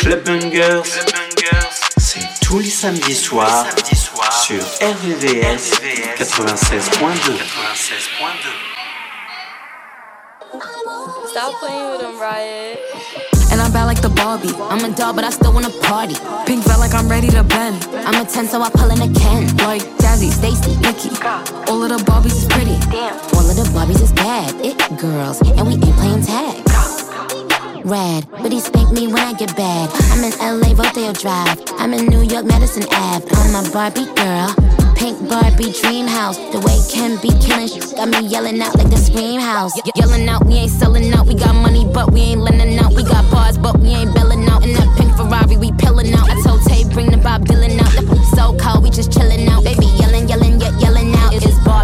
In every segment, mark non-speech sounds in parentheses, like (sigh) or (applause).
Club Bangers, c'est tous les samedis soirs sur RVVS 96.2. Stop playing with him, Riot. And I'm bad like the Barbie. I'm a doll, but I still wanna party. Pink felt like I'm ready to bend. I'm a 10, so I pull in a Ken. Like Jazzy, Stacy, Nikki. All of the Barbies is pretty. Damn. All of the Barbies is bad. It girls, and we ain't playing tag. Rad, but he spank me when I get bad. I'm in LA, Rodeo Drive. I'm in New York, Madison Ave. I'm a Barbie girl. Pink Barbie dream house. The way Ken be killing shit got me yelling out like the scream house. Ye- yelling out, we ain't selling out. We got money, but we ain't lending out. We got bars, but we ain't belling out. In that pink Ferrari, we pillin' out. I told Tay, bring the Bob Dylan out. The so cold, we just chillin' out. Baby, yelling, yelling, out. It's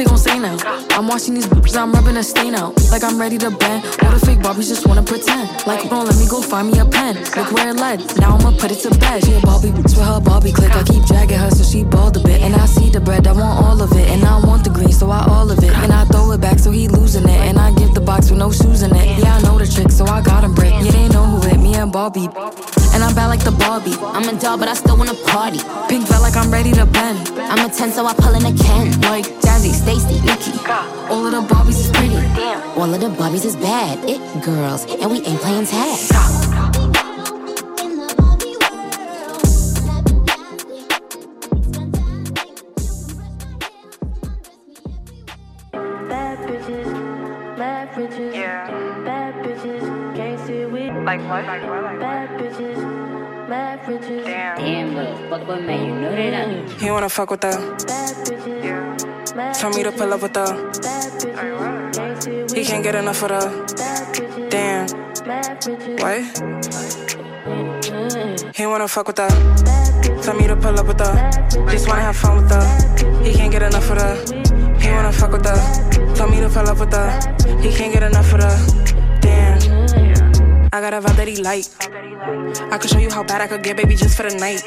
they gon' say now. I'm watching these bitches, I'm rubbing a stain out. Like I'm ready to bend. All the fake Barbies just wanna pretend. Like, bro, let me go find me a pen. Look where it led. Now I'ma put it to bed. She a Barbie bitch with her Barbie click. I keep dragging her so she bald a bit. And I see the bread, I want all of it. And I want the green, so I all of it. And I throw it back so he losing it. And I give the box with no shoes in it. Yeah, I know the trick, so I got him brick. Yeah, they know who it, me and Barbie. And I'm bad like the Barbie. I'm a doll, but I still wanna party. Pink felt like I'm ready to bend. I'm a 10, so I pull in a Ken. Like Jazzy, Stacy, Nikki. All of the Barbies is pretty. All of the Barbies is bad. It girls, and we ain't playing tag. Bad bitches, mad riches. Yeah. Bad bitches, can't see we. Like what? Like what? Like what? Bad bitches, mad riches. Damn. Damn, motherfucker, man, you know that I He wanna fuck with her. Bad bitches, Yeah. Told me to pull up with her. He can't get enough of her. Damn. What? He wanna fuck with her. Tell me to pull up with her. Just wanna have fun with her. He can't get enough of her. He wanna fuck with her. Tell me to pull up with her. He can't get enough of her. Damn. I got a vibe that he like. I could show you how bad I could get, baby, just for the night.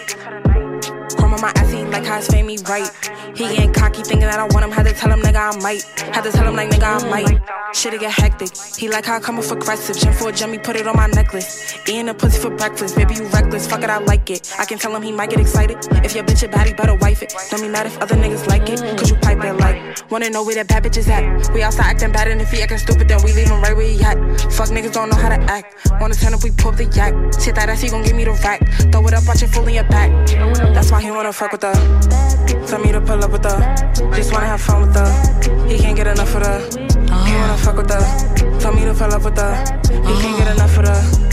Chrome on my ass, he like how his fame me right. He getting cocky, thinking that I want him. Had to tell him, nigga, I might. Had to tell him, like, nigga, I might. Shit'll get hectic. He like how I come off aggressive. Jump for a jummy, put it on my necklace. Eating a pussy for breakfast. Baby, you reckless. Fuck it, I like it. I can tell him he might get excited. If your bitch a baddie, better wife it. Don't be mad if other niggas like it. Cause you pipe it like. Wanna know where that bad bitch is at. We outside acting bad, and if he acting stupid, then we leave him right where he at. Fuck niggas don't know how to act. Wanna turn up, we pull the yak. Shit that ass, he gon' give me the rack. Throw it up, watch it full in your back. That's why he wanna fuck with her. Tell me to pull with her. Just wanna have fun with her. He can't get enough of her. He wanna fuck with her. Tell me to pull up with her. He can't get enough of her.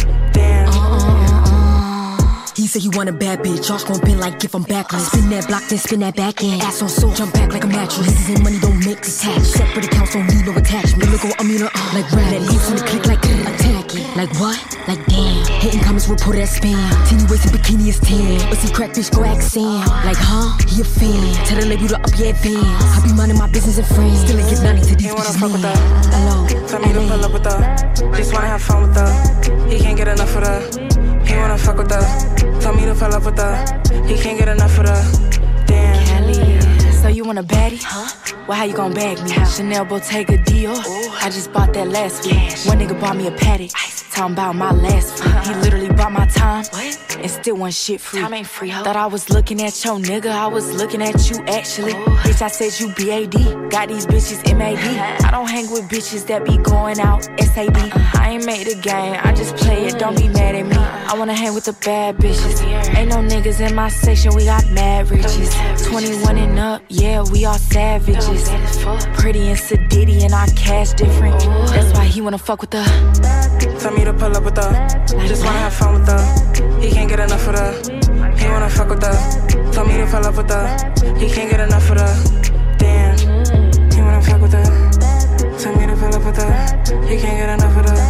Damn. you want a bad bitch. Josh gon' bend like if I'm backless. Spin that block, then spin that back end. Ass on soul, jump back like a mattress. Misses and money don't mix attached. Separate accounts don't need no attachment. Look on Amina, uh, like rap. That leaves on the click like attack it. Like what? Like damn. Hitting comments report that spam. Teeny waist and bikini is tan. Pussy crack bitch go ask Sam. Like huh? He a fan. Tell the label to up your advance. I be minding my business and friends. Still ain't get nothing to these bitches fuck with man. her. Hello. Tell me to pull up with her. Just wanna have fun with her. He can't get enough of her. Wanna fuck with. Tell me to pull up with her. He can't get enough of her. Damn. Kelly, so you want a baddie? Huh? Well, how you gon' bag me? Chanel Bottega Dior. Ooh. I just bought that last week. One nigga bought me a paddock. Talking about my last freak. Uh-huh. He literally bought my time and still want shit free. Time ain't free, ho. Thought I was looking at your nigga. I was looking at you actually. Bitch, I said you BAD. Got these bitches MAD. (laughs) I don't hang with bitches that be going out SAB. I ain't made the game. I just play it. Don't be mad at me. I wanna hang with the bad bitches. Ain't no niggas in my section. We got mad riches. 21 and up. Yeah, we all savages. Pretty and sedity and our cash different. That's why he wanna fuck with the. Tell me to pull up with her. Just wanna have fun with her. He can't get enough of her. He wanna fuck with her. Tell me to pull up with her. He can't get enough of her. Damn. He wanna fuck with her. Tell me to pull up with her. He can't get enough of her.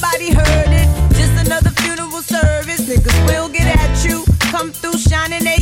nobody heard it. Just another funeral service. Niggas will get at you. Come through shining they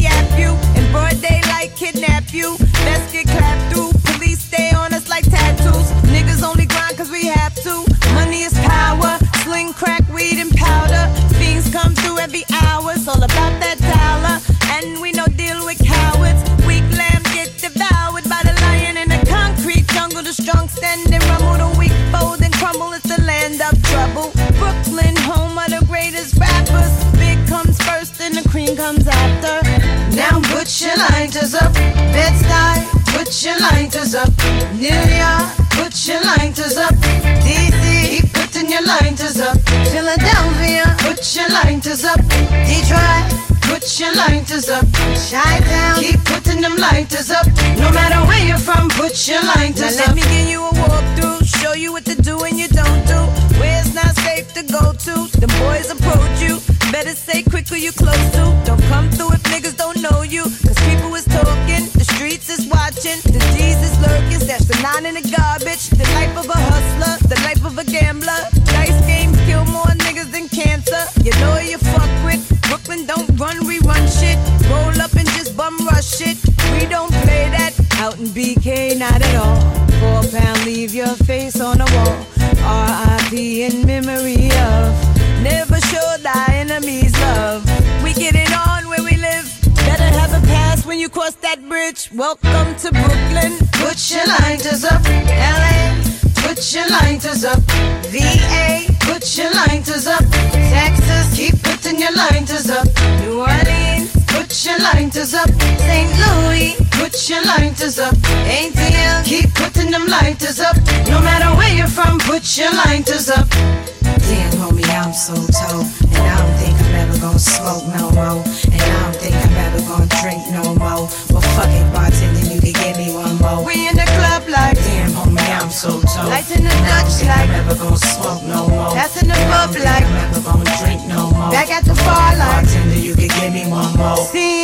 so tall. And I don't think I'm ever gonna smoke no more. And I don't think I'm ever gonna drink no more. Well, fuck it, bartender, you can give me one more. We in the club like damn, homie, I'm so tall. Lights in the Dutch like I'm ever gonna smoke no more. That's in the pub like I'm gonna drink no more. Back at the bar like bartender, you can give me one more. See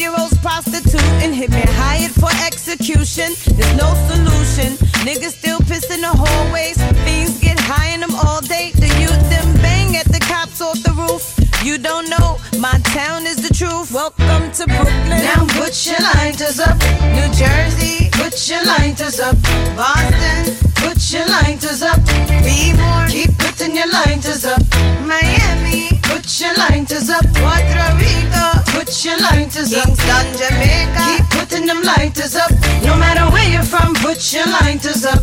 year old's prostitute and hitman hired for execution. There's no solution. Niggas still piss in the hallways. Things get high in them all day. The youth them bang at the cops off the roof. You don't know, my town is the truth. Welcome to Brooklyn. Now put your lighters up. New Jersey, put your lighters up. Kingston, Jamaica. Keep putting them lighters up. No matter where you're from, put your lighters up.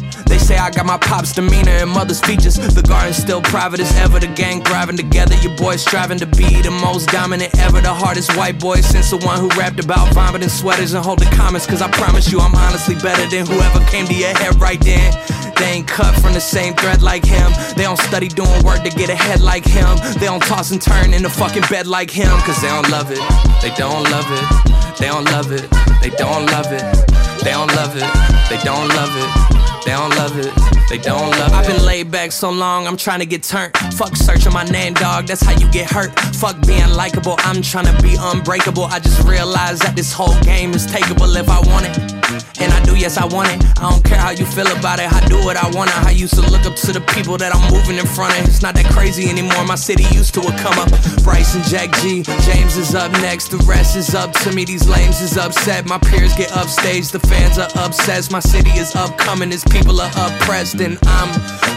They say I got my pop's demeanor and mother's features. The garden's still private as ever. The gang thriving together. Your boys striving to be the most dominant ever. The hardest white boy since the one who rapped about vomiting sweaters and holding comments. Cause I promise you, I'm honestly better than whoever came to your head right then. They ain't cut from the same thread like him. They don't study doing work to get ahead like him. They don't toss and turn in the fucking bed like him. Cause they don't love it. They don't love it. They don't love it. They don't love it. They don't love it. They don't love it. They don't love it. They don't love it. I've been laid back so long, I'm trying to get turned. Fuck searching my name, dog. That's how you get hurt. Fuck being likable. I'm trying to be unbreakable. I just realized that this whole game is takeable if I want it. And I do, yes, I want it. I don't care how you feel about it. I do what I want. I used to look up to the people that I'm moving in front of. It's not that crazy anymore. My city used to a come up. Bryce and Jack G. James is up next. The rest is up to me. These lames is upset. My peers get upstage. The fans are obsessed. My city is upcoming. These people are oppressed. And I'm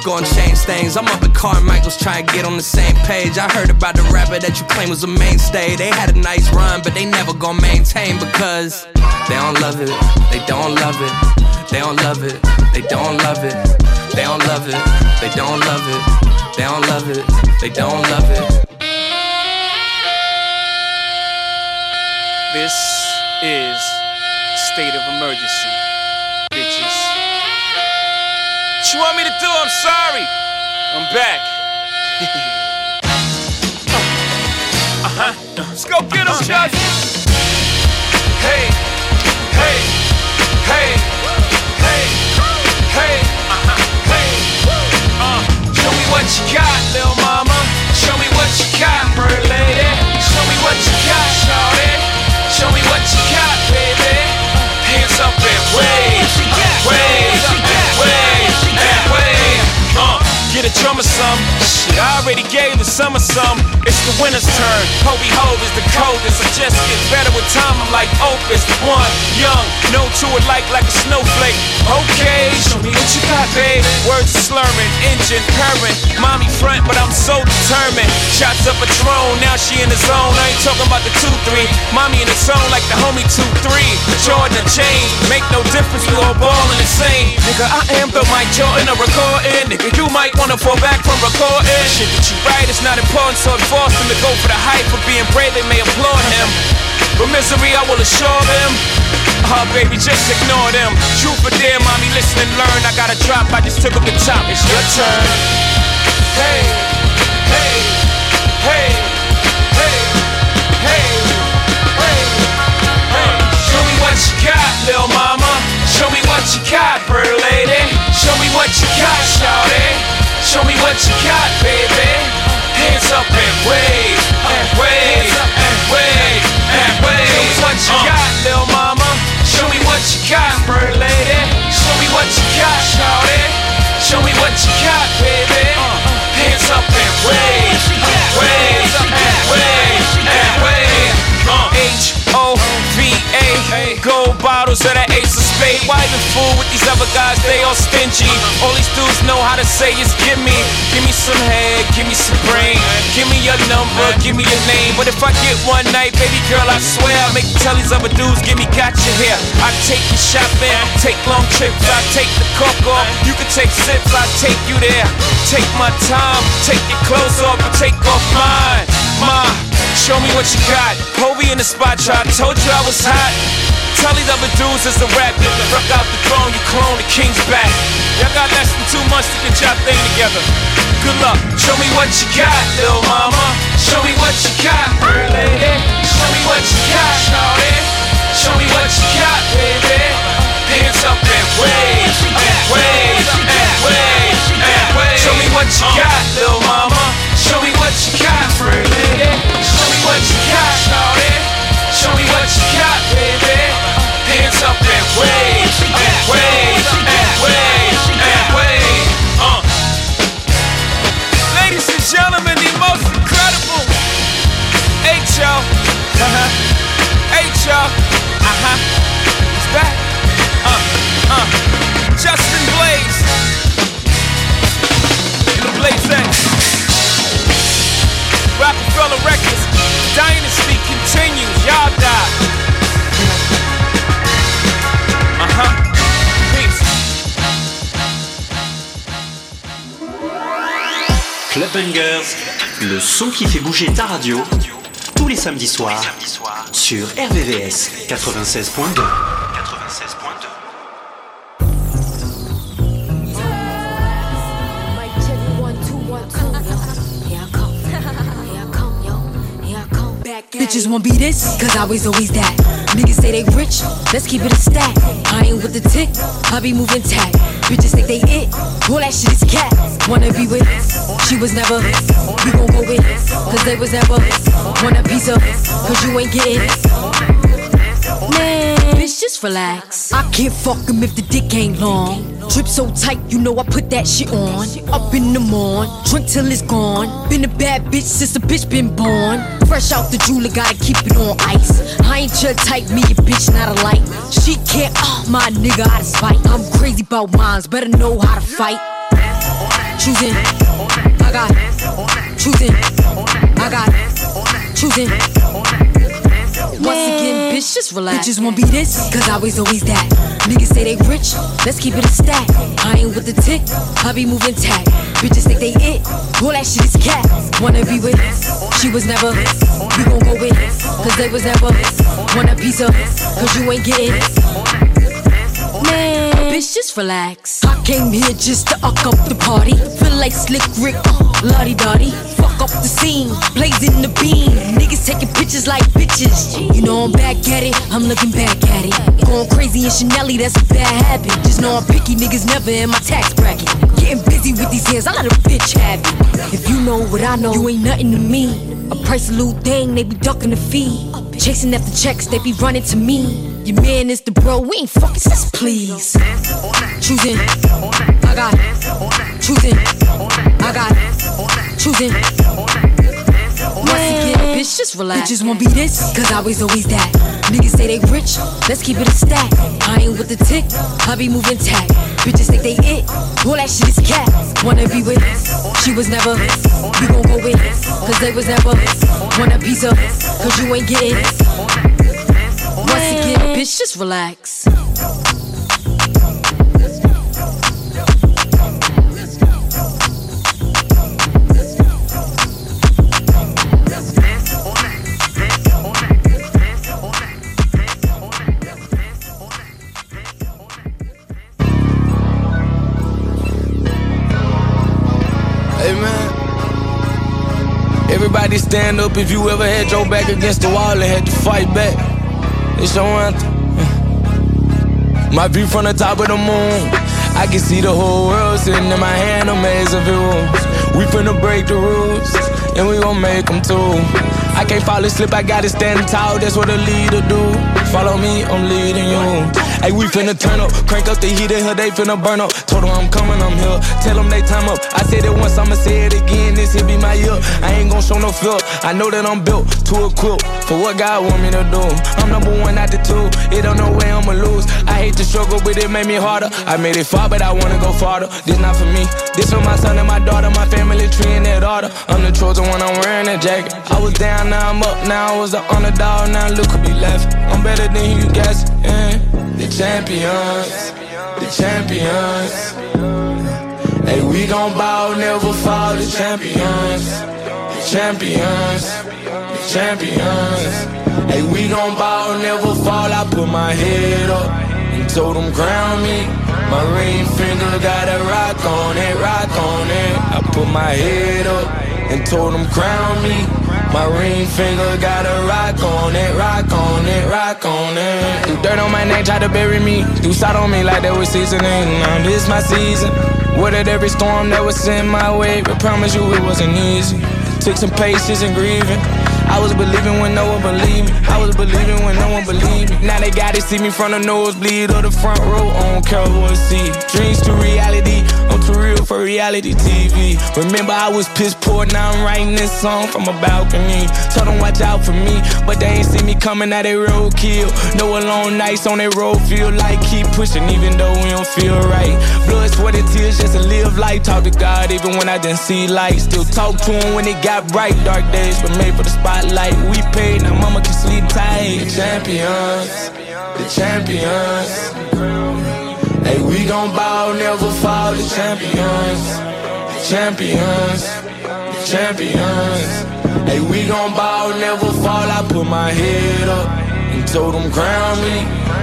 gonna change things. I'm up at Carmichael's trying to get on the same page. I heard about the rapper that you claim was a mainstay. They had a nice run, but they never gonna maintain because they don't love it. They don't love it. They don't love it. They don't love it. They don't love it. They don't love it. They don't love it. They don't love it. This is state of emergency, bitches. What you want me to do? I'm sorry. I'm back. (laughs) uh huh. Let's go get him, Chuck. What you got, little mama. Show me what you got, bird lady. Show me what you got, shawty. Show me what you got, baby. Hands up and wave, wave, and wave, wave. Uh, get a drummer some. I already gave the summer some. It's the winter's turn. Hovi Hov is the coldest. I just get better with time. I'm like Opus, one young, no to it like like a snowflake. Okay, show me what you got, babe. Words slurring, engine purring. Mommy front, but I'm so determined. Shots up a drone, now she in the zone. I ain't talking about the two three. Mommy in the zone like the homie two three. Jordan and chain, make no difference. We all ballin' the same. Nigga, I am the Mike Jordan of recording. Nigga, you might wanna fall back from recording. Shit that you write is not important, so it forced him to go for the hype for being brave. They may applaud him. But misery, I will assure them. Ah, baby, just ignore them. Truth or dare, mommy, listen and learn. I got a drop, I just took up the top. It's your turn. Hey, hey, hey, hey, hey, hey, hey. Show me what you got, little mama. Show me what you got, bird lady. Show me what you got, shawty. Show me what you got, fool with these other guys? They all stingy. All these dudes know how to say is give me, give me some head, give me some brain, give me your number, give me your name. But if I get one night, baby girl, I swear I'll make tell these other dudes, give me gotcha here. I take you shopping, take long trips, I take the coke off. You can take sips, I take you there. Take my time, take your clothes off, take off mine. My, show me what you got. Hovi in the spot, I Told you I was hot. Tell these other dudes it's a rap. Nigga, rock out the throne, you clone the king's back. Y'all got less than two months to get y'all thing together. Good luck. Show me what you got, little mama. Show me what you got, bird lady. Show me what you got, shawty. Show me what you got, baby. Hands up and wave, and wave, and wave, and wave. Show me what you got, little mama. Show me what you got, bird lady. Show me what you got, shawty. Show me what you got, baby. Uh. Ladies and gentlemen, the most incredible. Hey, y'all. Uh-huh. uh-huh. He's back. Uh, uh. Justin Blaze. The Blaze X. Records. Dynasty. Bangers, le son qui fait bouger ta radio, tous les samedis soirs, sur RVVS 96.2. Bitches won't be this, cause I was always that. Niggas say they rich, let's keep it a stack. I ain't with the tick, I be moving tack. Bitches think they it, all that shit is cat. Wanna be with, she was never. We gon' go with, cause they was never. Want a piece of, cause you ain't getting. Man, bitch, just relax. I can't fuck him if the dick ain't long. Drip so tight, you know I put that shit on. Up in the morn, drink till it's gone. Been a bad bitch since the bitch been born. Fresh out the jeweler, gotta keep it on ice. I ain't your type, me a bitch, not a light. She can't, oh my nigga, out of spite. I'm crazy about mines, better know how to fight. Choosing, I got choosing, I got choosing. Once again, bitch, just relax. Bitches won't be this, cause I was always that. Niggas say they rich, let's keep it a stack. I ain't with the tick, I be moving tack. Bitches think they it, all that shit is cat. Wanna be with, she was never. We gon' go with, cause they was never. Want a piece of, cause you ain't getting. Man, bitch, just relax. I came here just to uck up the party. Feel like Slick Rick, La Di Da Di. Fuck up the scene, blazing the beam. Niggas taking pictures like bitches. You know I'm back at it, I'm looking back at it. Going crazy in Chanel, that's a bad habit. Just know I'm picky, niggas never in my tax bracket. Getting busy with these hands, I let a bitch have it. If you know what I know, you ain't nothing to me. A price a little thing, they be ducking the fee. Chasing after checks, they be running to me. Your man is the bro, we ain't fucking sis, please. Choosing, I got choosing, I got choosing. Once again, bitch, just relax. Bitches won't be this, cause I was always that. Niggas say they rich, let's keep it a stack. I ain't with the tick, I be moving tack. Bitches think they it, all that shit is cat. Wanna be with, she was never. We gon' go with, cause they was never. Want a piece of, cause you ain't getting. Once again, bitch, just relax. Hey man. Everybody stand up if you ever had your back against the wall and had to fight back. It's your anthem. (laughs) My view from the top of the moon. I can see the whole world sitting in my hand, a maze of views. We finna break the rules, and we gon' make them too. I can't fall asleep, I gotta stand tall, that's what a leader do. Follow me, I'm leading you. Hey, we finna turn up, crank up the heat in here, they finna burn up. Told them I'm coming, I'm here. Tell them they time up. I said it once, I'ma say it again. This here be my year. I ain't gon' show no fear. I know that I'm built to equip for what God want me to do. I'm number one out the two. It don't know where I'ma lose. I hate to struggle, but it made me harder. I made it far, but I wanna go farther. This not for me. This for my son and my daughter, my family tree and that order. I'm the chosen one, I'm wearing that jacket. I was down, now I'm up. Now I was the underdog, now look who be left. I'm better than you guys. Yeah. The champions, the champions. Hey, we gon' bow, never fall. The champions, the champions, the champions. Hey, we gon' bow, never fall. I put my head up and told them crown me. My ring finger got a rock on it, rock on it. I put my head up and told them crown me. My ring finger got a rock on it, rock on it, rock on it. Threw dirt on my neck, tried to bury me. Threw salt on me like that was seasoning. Now this my season. Weathered every storm that was in my way, but promise you it wasn't easy. Took some patience and grieving. I was believing when no one believed me. I was believing when no one believed me. Now they gotta see me from the nosebleed or the front row. Care what see. Dreams to reality. I'm too real for reality TV. Remember I was piss poor, now I'm writing this song from a balcony. Told them watch out for me, but they ain't see me coming out they roadkill. No alone nights on that road feel like keep pushing even though we don't feel right. Blood, sweat, and tears just to live life. Talk to God even when I didn't see light. Still talk to him when it got bright. Dark days were made for the spotlight. We paid, now mama can sleep tight. The champions, the champions. Hey, we gon' bow, never fall. The champions, the champions, the champions. Hey, we gon' ball, never fall. I put my head up and told them crown me.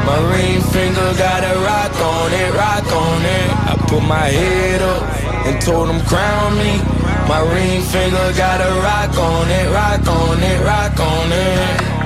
My ring finger got a rock on it, rock on it. I put my head up and told them crown me. My ring finger got a rock on it, rock on it, rock on it.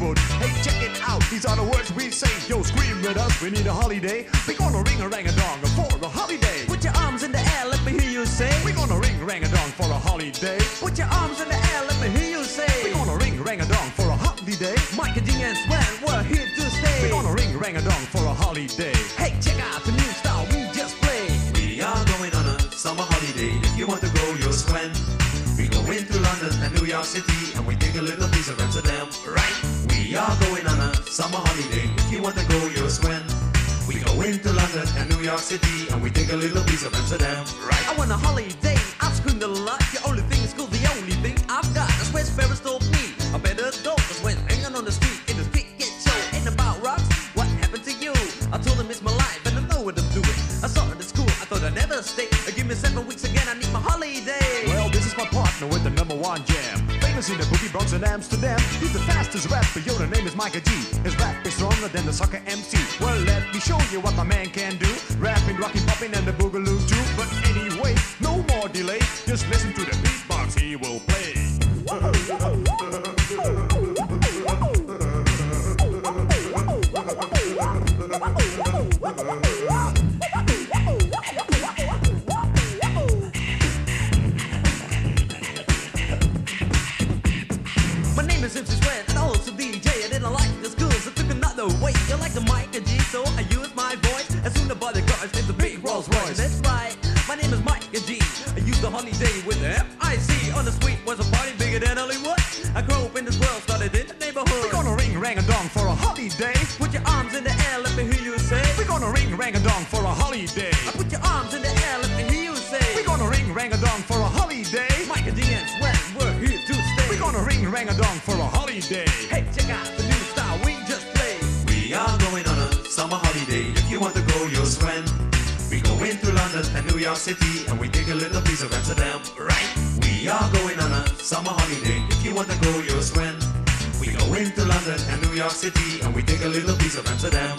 Hollywood Hey check it out, these are the words we say Yo scream with us, we need a holiday We gonna ring a rang a dong for a holiday Put your arms in the air, let me hear you say. We gonna ring rang a dong for a holiday Put your arms in the air, let me hear you say. We gonna ring rang a dong for a holiday Michael G and Sweat, we're here to stay. We gonna ring rang a dong for a holiday Hey, check out the new style we just played. We are going on a summer holiday. If you want to go, you'll swim. We go into London and New York City, and we take a little piece of Amsterdam. Right? Summer holiday. If you want to go, you'll swim. We go into London and New York City, and we take a little piece of Amsterdam. Right? I want a holiday. Name is Micah His rap is stronger than the soccer MC. Well, let me show you what my man holiday. I put your arms in the air, let me hear you say. We're gonna ring rang a dong for a holiday. Mike and G and Sweat, we're here to stay. We're gonna ring rang a dong for a holiday. Hey, check out the new style we just played. We are going on a summer holiday. If you want to go, you'll swim. We go into London and New York City, and we take a little piece of Amsterdam. Right? We are going on a summer holiday. If you want to go, you'll swim. We go into London and New York City, and we take a little piece of Amsterdam.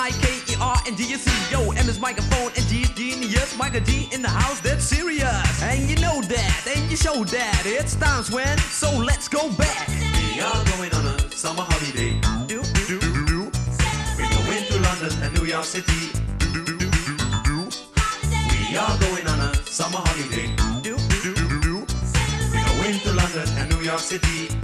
I K E R and C. Yo, M is microphone and G is genius. Michael G in the house, that's serious. And you know that, and you show that. It's times when, so let's go back. We are going on a summer holiday. We're going to London and New York City. We are going on a summer holiday. We're going to London and New York City.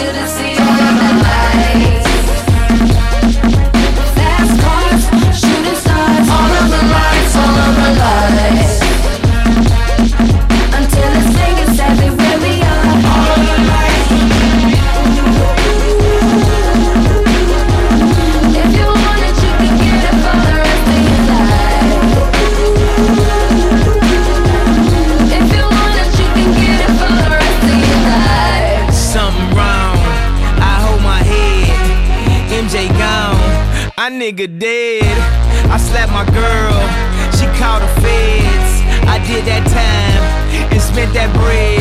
You see my girl. She called the feds. I did that time and spent that bread.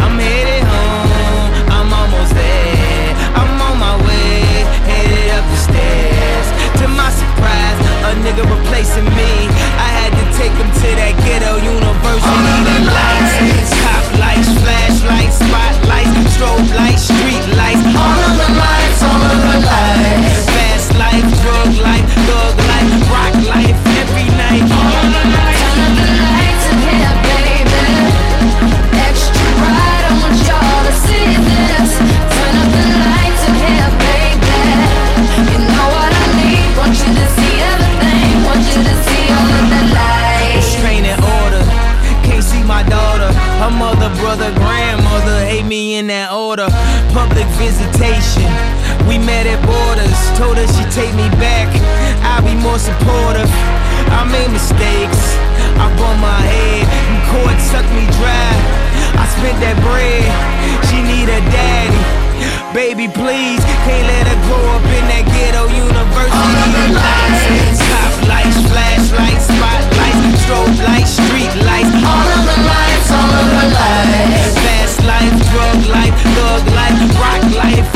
I'm headed home. I'm almost there. I'm on my way. Headed up the stairs. To my surprise, a nigga replacing me. I had to take him to that ghetto university. The lights, top lights, flashlights, spotlights, strobe lights, street lights. All of the lights, mother, grandmother hate me in that order. Public visitation, we met at borders. Told her she take me back, I'll be more supportive. I made mistakes, I bumped my head, and court sucked me dry. I spent that bread, she need a daddy. Baby, please, can't let her grow up in that ghetto university. Lights, top lights, flashlights, spotlights, strobe lights, street lights. All of the lights, lights. Fast life, drug life, thug life, rock life,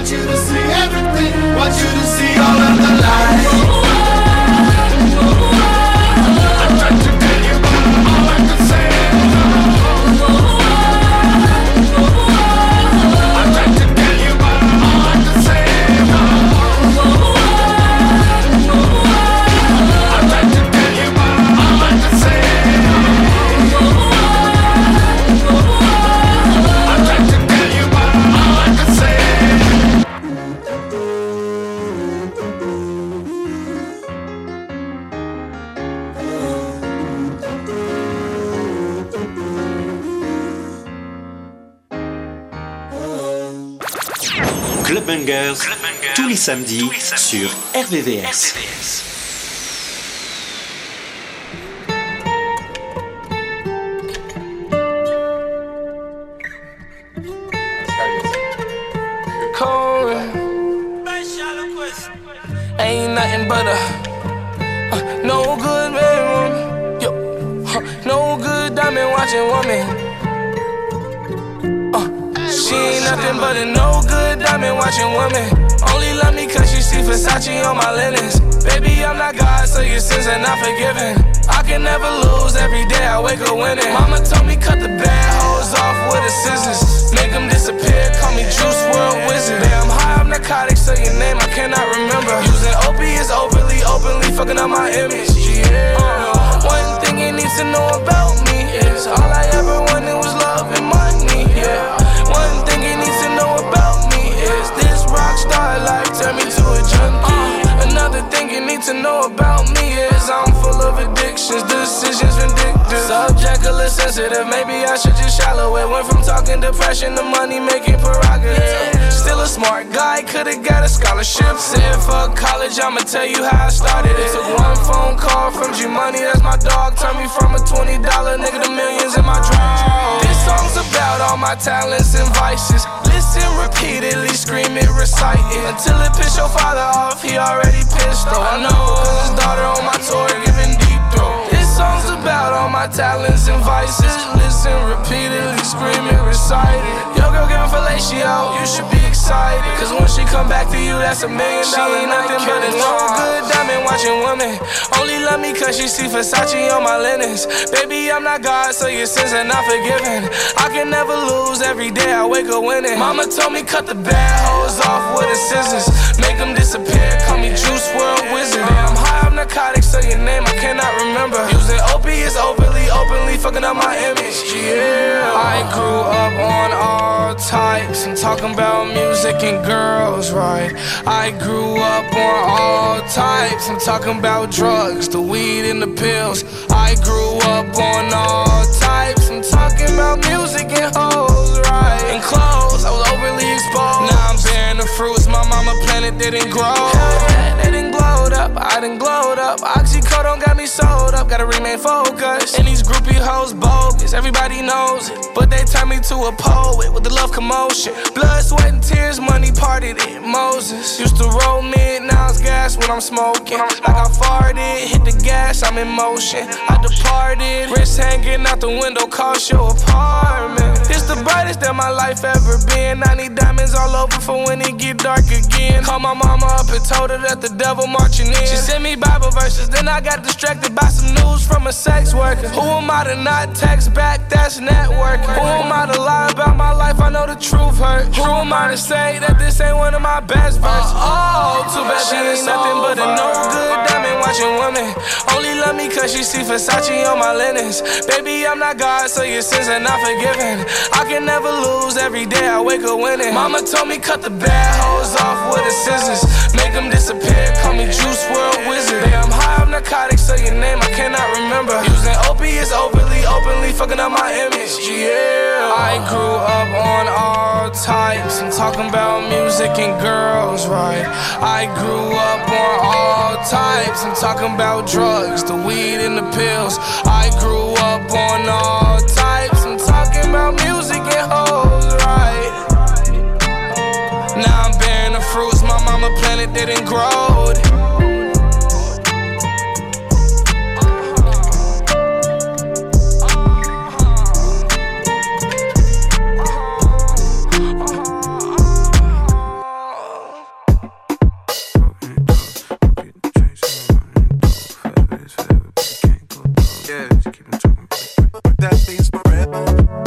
Want you to see everything. Want you to see all of the lights. Tous les samedis sur RVVS. cold. Wake up winning. Mama told me cut the bad hoes off with the scissors. Make them disappear, call me Juice WRLD Wizard. Damn high, I'm narcotics, so your name I cannot remember. Using opiates openly, openly fucking up my image. Yeah. Uh, one thing you need to know about me is all I ever wanted was love and money. Yeah. One thing you need to know about me is this rock star life turned me to a junkie. Uh, Another thing you need to know about me is I'm full of addictions, decisions sensitive, maybe I should just shallow it. Went from talking depression to money making prerogative. Still a smart guy, could've got a scholarship. Said fuck college, I'ma tell you how I started it. Took one phone call from G Money, that's my dog. Turned me from a $20 nigga to millions in my draw. This song's about all my talents and vices. Listen repeatedly, scream it, recite it. Until it piss your father off, he already pissed though. I know, cause his daughter on my tour. This song's about all my talents and vices. Listen repeatedly, scream it, recite it. Yo, girl, get fellatio, you should be excited. Cause when she come back to you, that's a million dollar nothing but a no good diamond watching woman. Only love me cause she see Versace on my linens. Baby, I'm not God, so your sins are not forgiven. I can never lose, every day I wake up winning. Mama told me cut the bad hoes off with the scissors. Make them disappear, call me Juice WRLD Wizard. I'm narcotics, so your name I cannot remember. Using opiates openly, openly fucking up my image. Yeah, I grew up on all types. I'm talking about music and girls, right? I grew up on all types. I'm talking about drugs, the weed and the pills. I grew up on all types. I'm talking about music and hoes, right? And clothes, I was overly exposed. Now I'm bearing the fruits my mama planted didn't grow. Up, I didn't glowed up. Oxycodone got me sold up, gotta remain focused. And these groupie hoes bogus, everybody knows it. But they turn me to a poet with the love commotion. Blood, sweat, and tears, money parted it. Moses used to roll mid, now it's gas when I'm smoking. Like I farted, hit the gas, I'm in motion. I departed, wrist hanging out the window, cost your apartment. It's the brightest that my life ever been. I need diamonds all over for when it get dark again. Called my mama up and told her that the devil marching in. She sent me Bible verses, then I got distracted by some news from a sex worker. Who am I to not text back? That's networking. Who am I to lie about my life? I know the truth hurt. Who am I to say that this ain't one of my best verses? Oh, too bad she ain't nothing but a no good watching women. Only love me cause she see Versace on my linens. Baby, I'm not God, so your sins are not forgiven. I can never lose, every day I wake up winning. Mama told me cut the bad hoes off with the scissors. Make them disappear, call me Juice WRLD Wizard. Yeah, I'm high on narcotics, so your name I cannot remember. Using opiates openly, openly fucking up my image. Yeah, I grew up on all types. I'm talking about music and girls, right? I grew up on all types. I'm talking about drugs, the weed and the pills. I grew up on all types. I'm talking about music and hoes, right? Now I'm bearing the fruits my mama planted didn't grow. yeah, keep on talking. That thing's forever.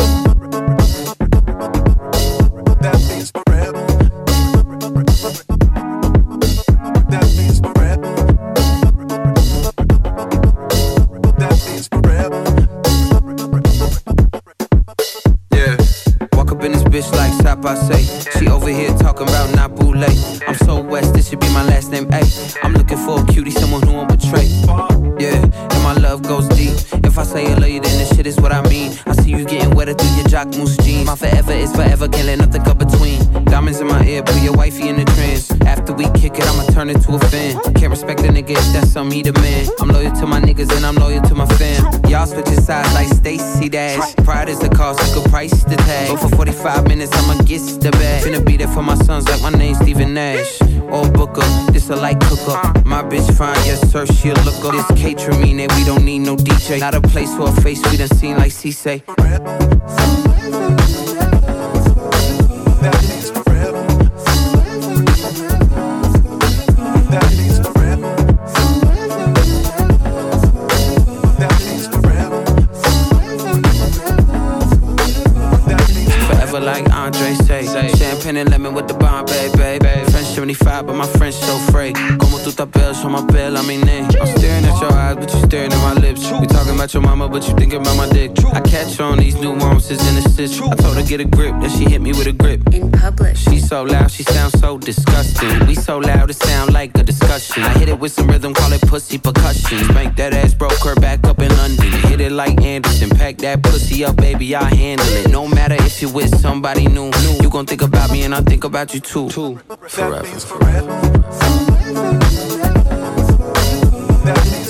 45 minutes, I'ma get the bag. Finna be there for my sons like my name's Stephen Nash. Or Booker, this a light cook up. My bitch fine, yes sir, she'll look up. This catering that we don't need no DJ. Not a place for a face we done seen like C say. About your mama, but you thinking about my dick. I catch on these nuances and assists. I told her get a grip, then she hit me with a grip. In public. She so loud, she sounds so disgusting. We so loud, it sound like a discussion. I hit it with some rhythm, call it pussy percussion. Spank that ass, broke her back up in London. Hit it like Anderson, pack that pussy up, baby, I handle it. No matter if you with somebody new, new. you gon' think about me and I think about you too. too. Forever. I've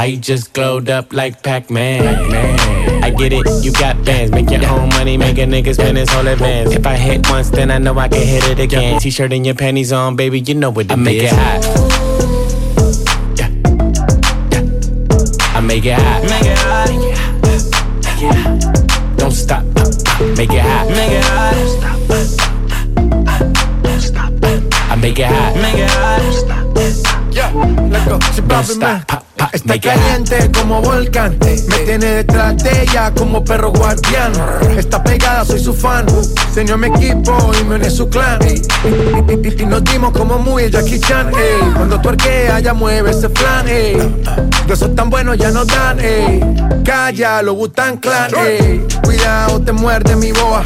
How you just glowed up like Pac-Man? I get it, you got bands. Make your own money, make a nigga spend his whole advance. If I hit once, then I know I can hit it again. T-shirt and your panties on, baby, you know what it I make it hot. I make it hot. Make it hot. Make it hot. Don't stop. Make it hot. Make it hot. Don't stop. I make it hot. Make it hot. Yeah, let's go. Don't stop. Está caliente como volcán. Me tiene detrás de ella como perro guardián. Está pegada, soy su fan. Se unió a mi equipo y me une su clan. Y, nos dimos como muy Jackie Chan. ey. Cuando tuerquea, ya mueve ese flan. ey. De esos tan buenos ya nos dan. ey. Calla, lo Butan Clan. ey. Cuidado, te muerde mi boa.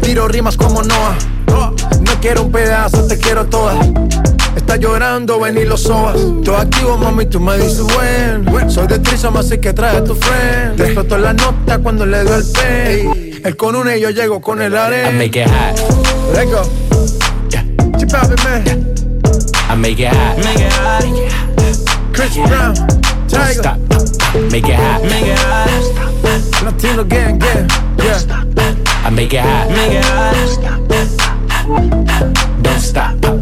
Tiro rimas como Noah. No quiero un pedazo, te quiero toda. Está llorando, ven y lo sobas. Todo activo, mami, tú me dices buen. Soy de Trisom, así que trae a tu friend. Exploto la nota cuando le doy el pen. Él con una y yo llego con el I arena. make it hot. Let's go. Chip out, man. I make it hot. Make it hot. Chris Brown. Don't Tiger. stop. Make it hot. Make it hot. Latino gang, gang. Yeah. I make it hot. Make it hot. Don't stop.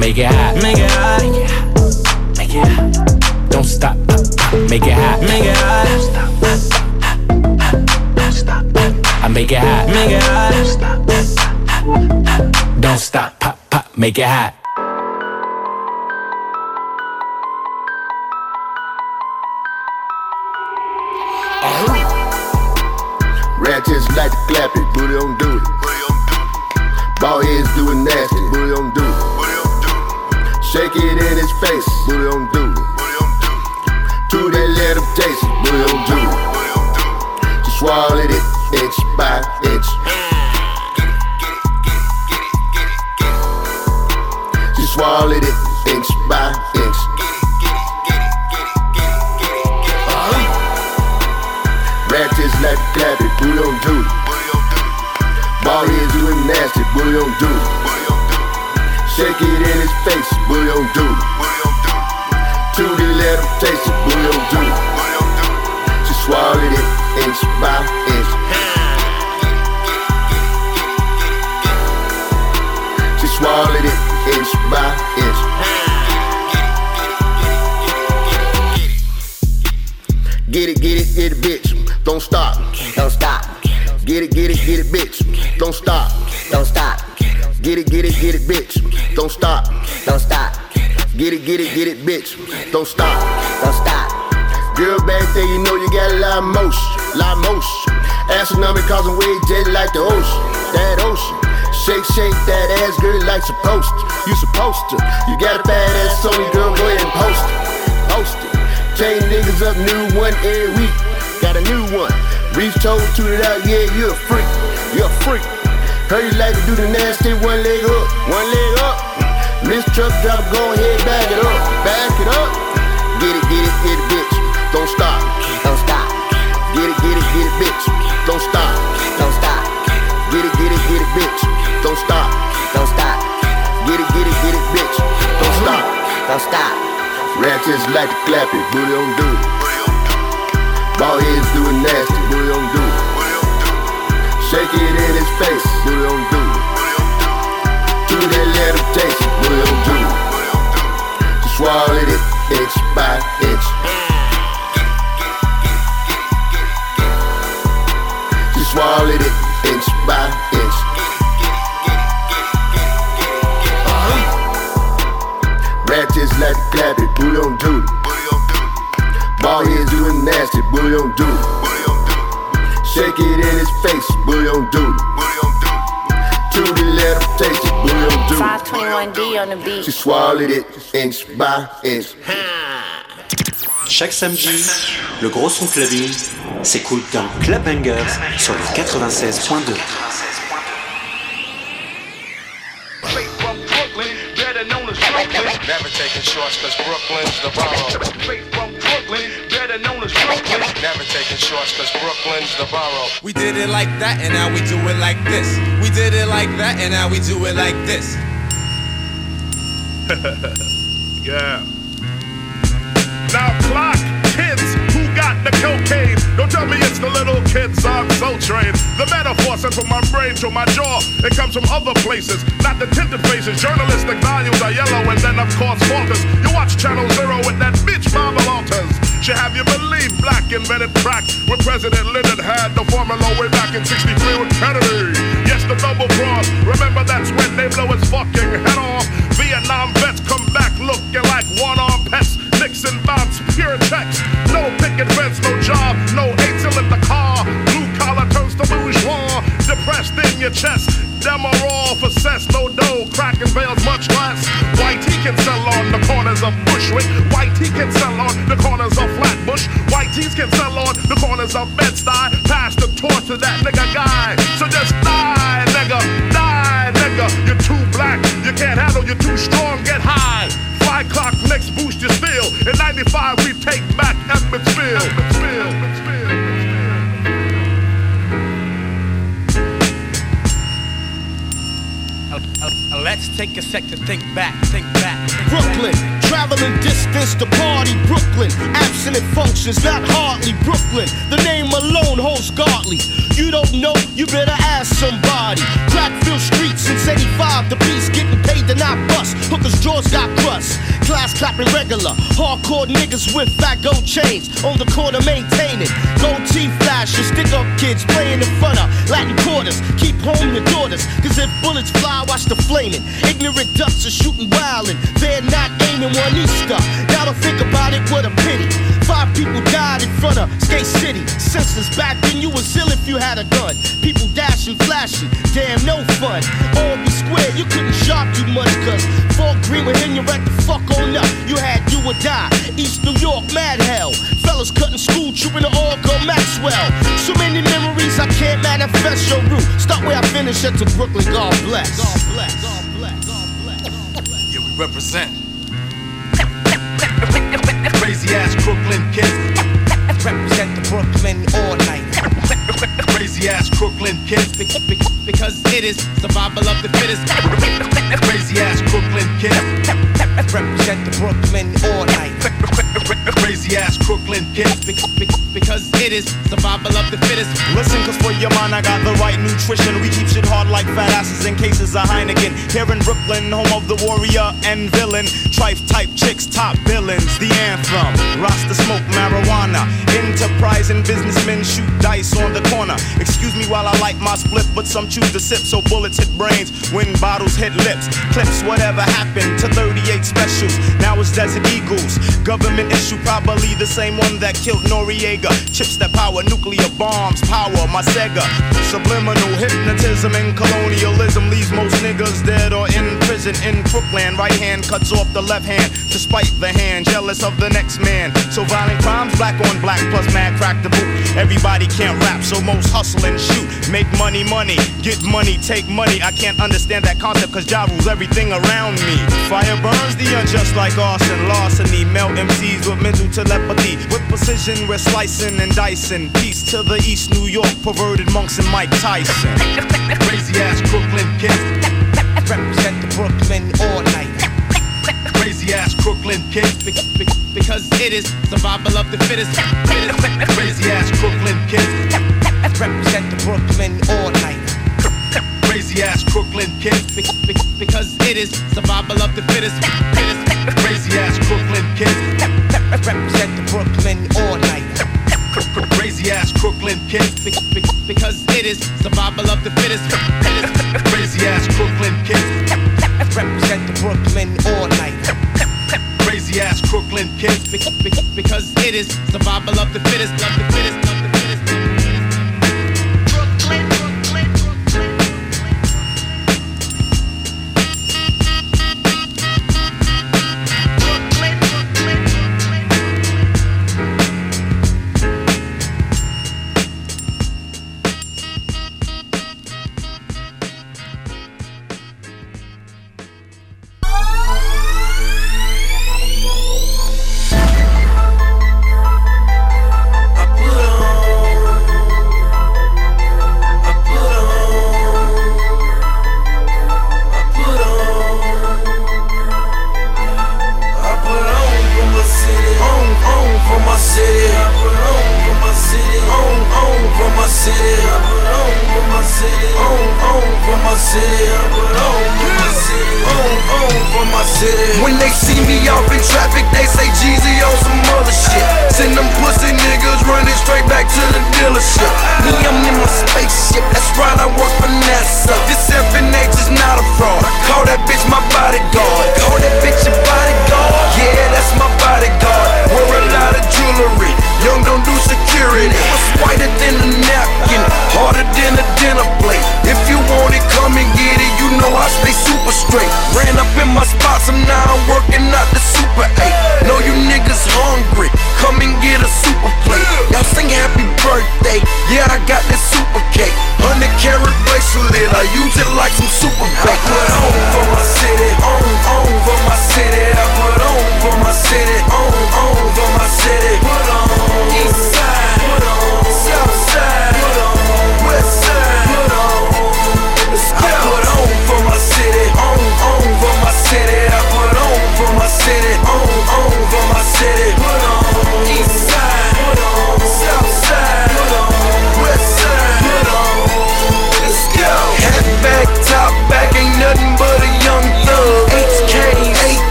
Make it hot. Make it hot. Make it hot. Don't stop. Make it hot. Make it hot. I make it hot. Make it hot. Don't stop. Pop, pop. Make it hot. Ratchets like to clap it, booty on do it. Ball heads doing nasty, booty on do it. Shake it in his face, booty on do it. Two they let him taste it, booty on do. Just swallow it inch by inch. Just swallow it inch by inch. Ratchets like to booty on do it. Ball heads doing nasty, booty on do it. Shake it in his face, booty on do it. Two they let him taste it, booty on do it. Just swallow it inch by inch. Just swallow it inch by inch. Get it, get it, get it, bitch. Don't stop. Don't stop. Get it, get it, get it, bitch. Don't stop. Don't stop. Get it, get it, get it, bitch. Don't stop. Don't stop. Get it, get it, get it, bitch. Don't stop. Don't stop. Girl back there, you know you got a lot of motion, lot of motion. Astronomic causing waves jet like the ocean, that ocean. Shake, shake that ass, girl, like supposed to. You supposed to. You got a bad ass on you, girl, go ahead and post it. Post it. Chain niggas up, new one every week. Got a new one. Reach told to it out, yeah, you a freak. You a freak. Heard you like to do the nasty one leg up, one leg up. Miss truck drop, go ahead, back it up, back it up. Get it, get it, get it, bitch. Don't stop, don't stop. Get it, get it, get it, bitch. Don't stop, don't stop. Get it, get it, get it, bitch. Don't stop, don't stop. Get it, get it, get it, bitch. Don't stop, don't stop. Ratchets like to clap it, booty on do Chaque samedi, le gros son clubbing s'écoute dans Club Bangers sur le 96.2. Never taking shorts cause Brooklyn's the borough. Straight from Brooklyn, better known as Brooklyn. Never taking shorts cause Brooklyn's the borough. We did it like that and now we do it like this. We did it like that and now we do it like this. (laughs) yeah. Don't tell me it's the little kids on Soul Train. The metaphor sent from my brain to my jaw. It comes from other places, not the tinted faces. Journalistic values are yellow and then of course falters. You watch Channel Zero with that bitch Barbara Walters. Should have you believe black invented crack when President Lyndon had the formula way back in 63 with Kennedy. Functions, not hardly Brooklyn. The name alone holds godly. You don't know, you better ask somebody. Clapping regular. Hardcore niggas with fat gold chains. On the corner maintaining. Gold teeth flashing. Stick up kids playing in front of Latin quarters. Keep home your daughters. Cause if bullets fly, watch the flaming. Ignorant ducks are shooting wildin'. They're not aiming one Easter. Now to think about it, what a pity. Five people died in front of Skate City. Senseless back then, you was ill if you had a gun. People dashing, flashing. Damn, no fun. Albee Square, you couldn't shop too much. Cause Fort Greene hit you right the fuck on up. You had do or die. East New York, mad hell. Fellas cutting school, trooping to all go Maxwell. So many memories I can't manifest your route. Start where I finish at to Brooklyn, God bless. God bless. God bless. God bless. Yeah, we represent. Brooklyn kids. Be- be- because it is survival of the fittest. Crazy ass Brooklyn kids. Represent the Brooklyn all night. Crazy ass Brooklyn kids. Be- be- because it is survival of the fittest. Listen, cause for your mind, I got the right nutrition. We keep shit hard like fat asses in cases of Heineken. Here in Brooklyn, home of the warrior and villain. Trife type chicks, top villains, the anthem. Rasta smoke marijuana. Enterprising businessmen shoot dice on the corner. Excuse me while I light my split, but some choose to sip, so bullets hit brains when bottles hit lips. Clips, whatever happened to 38 specials. Now it's Desert Eagles. Government issue, probably the same one that killed Noriega. Chips that power nuclear bombs, power my Sega. Subliminal hypnotism and colonialism leaves most niggas dead or in prison in Brooklyn. Right hand cuts off the left hand to spite the hand, jealous of the next man. So violent crimes, black on black, plus mad crack the boot. Everybody can't rap, so most hustle and shoot. Make money, money, get money, take money. I can't understand that concept cause Ja rules everything around me. Fire burns the unjust like arson, larceny. Melt MCs with mental telepathy. With precision, we're slicing and dicing. Peace to the East New York, perverted monks and Mike Tyson. (laughs) Crazy ass Brooklyn kids. Represent the Brooklyn all night. Crazy ass Brooklyn kids. Be- be- because it is survival of the fittest. Crazy ass Brooklyn kids. Represent the Brooklyn all night. Crazy ass Brooklyn kids. Be- be- because it is survival of the fittest. Crazy ass Brooklyn kids. Represent the Brooklyn all night. Crazy ass Brooklyn kids. Be- be- because it is survival of the fittest. Crazy ass Brooklyn kids. Represent the Brooklyn all night. Crazy ass Brooklyn kids. Be- be- because it is survival of the fittest. Of the fittest. Of the fittest.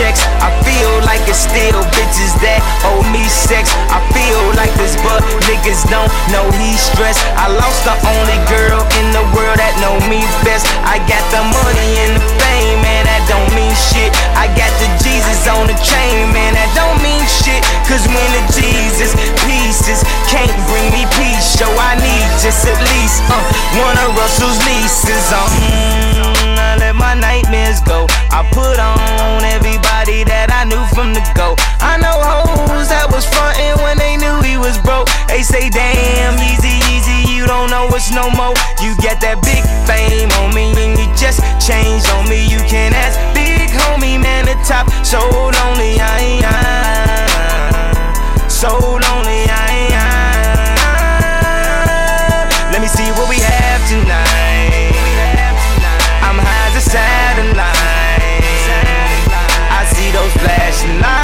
Checks. I feel like it's still bitches that owe me sex. I feel like this, but niggas don't know he stressed. I lost the only girl in the world that know me best. I got the money and the fame, man, that don't mean shit. I got the Jesus on the chain, man, that don't mean shit. Cause when the Jesus pieces can't bring me peace, so I need just at least uh, one of Russell's nieces. I let my nightmares go. I put on everybody that I knew from the go. I know hoes that was frontin' when they knew he was broke. They say, damn, easy, easy, you don't know what's no more. You get that big fame on me and you just changed on me. You can ask big homie, man, the top so lonely, I, I, so lonely, I, I. Let me see what we have tonight. Flashing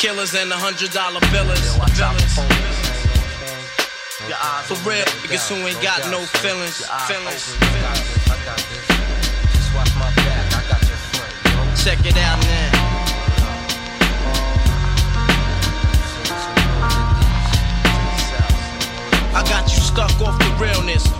killers and the hundred dollar billers. For real niggas who ain't got no feelings. Feelings. Check it out now. I got you stuck off the realness.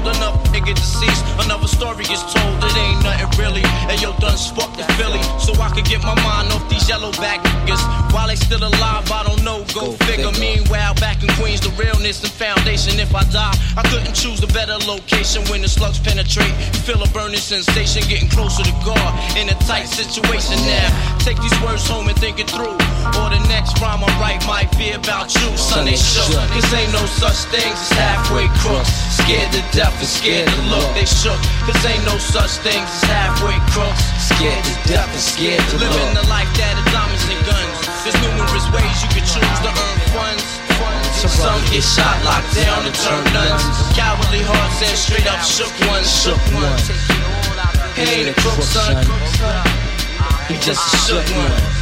Enough nigga deceased, another story gets told. It ain't nothing really. And yo, done sparked the Philly, so I could get my mind off these yellow back niggas. While they still alive, I don't know. Go, figure. Meanwhile, back in Queens, the realness and foundation. If I die, I couldn't choose a better location when the slugs penetrate. Feel a burning sensation, getting closer to God in a tight situation now. Take these words home and think it through. Or the next rhyme I write might be about you. Son, they shook. Cause ain't no such things as halfway crooks. Scared to death and scared to look. They shook. Cause ain't no such things as halfway crooks. Scared to death and scared to Living look. the life that is diamonds and guns. There's numerous ways you can choose to earn funds. Some get shot, locked down, and turn nuns. Cowardly hearts and straight up shook ones. Shook ones. He ain't a crook, son. He just a shook one.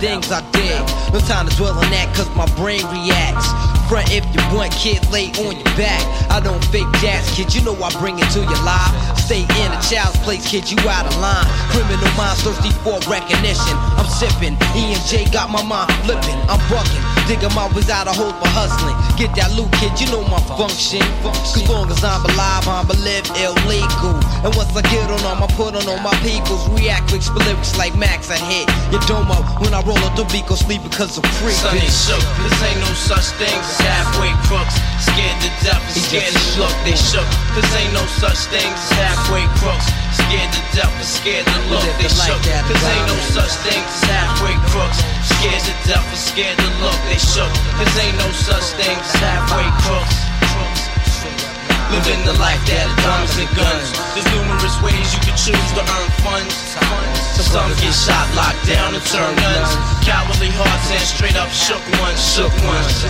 things I did? No time to dwell on that, cause my brain reacts. Front if you want, kid, lay on your back. I don't fake jazz, kid, you know I bring it to your life. Stay in a child's place, kid, you out of line. Criminal minds thirsty for recognition. I'm sipping, E and J got my mind flipping. I'm bucking, digging my ways out of hope for hustling. Get that loot, kid, you know my function. Cause long as I'm alive, I'm a live illegal. And once I get on them, I put on all my peoples. React with lyrics like Max, I hit your domo. When I roll up the beat, go sleep because I'm free. Son ain't shook, cause ain't no such thing as halfway crooks. Scared to death scared to look, they shook. Cause ain't no such thing as halfway crooks. Death and scared to look, they shook. Cause ain't no such thing as halfway crooks. Scared to death and scared to look, they shook. Cause ain't no such thing as halfway crooks. Living the life that diamonds and guns. There's numerous ways you can choose to earn funds. Some get shot, locked down, and turn guns. Cowardly hearts and straight up shook ones, shook ones.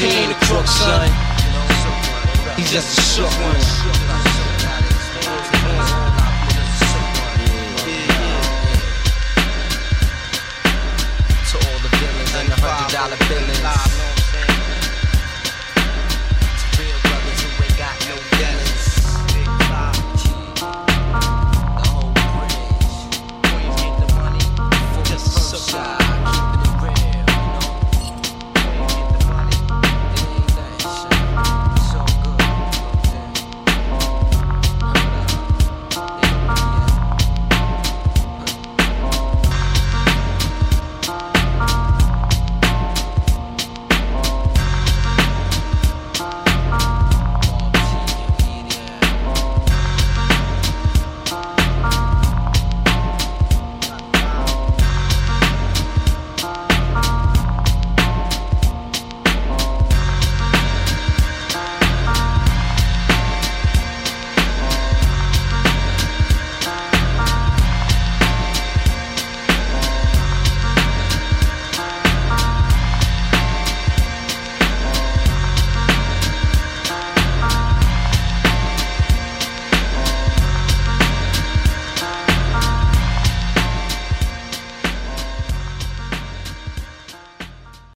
He ain't a crook, son. He's just a shook one. Dollar billings.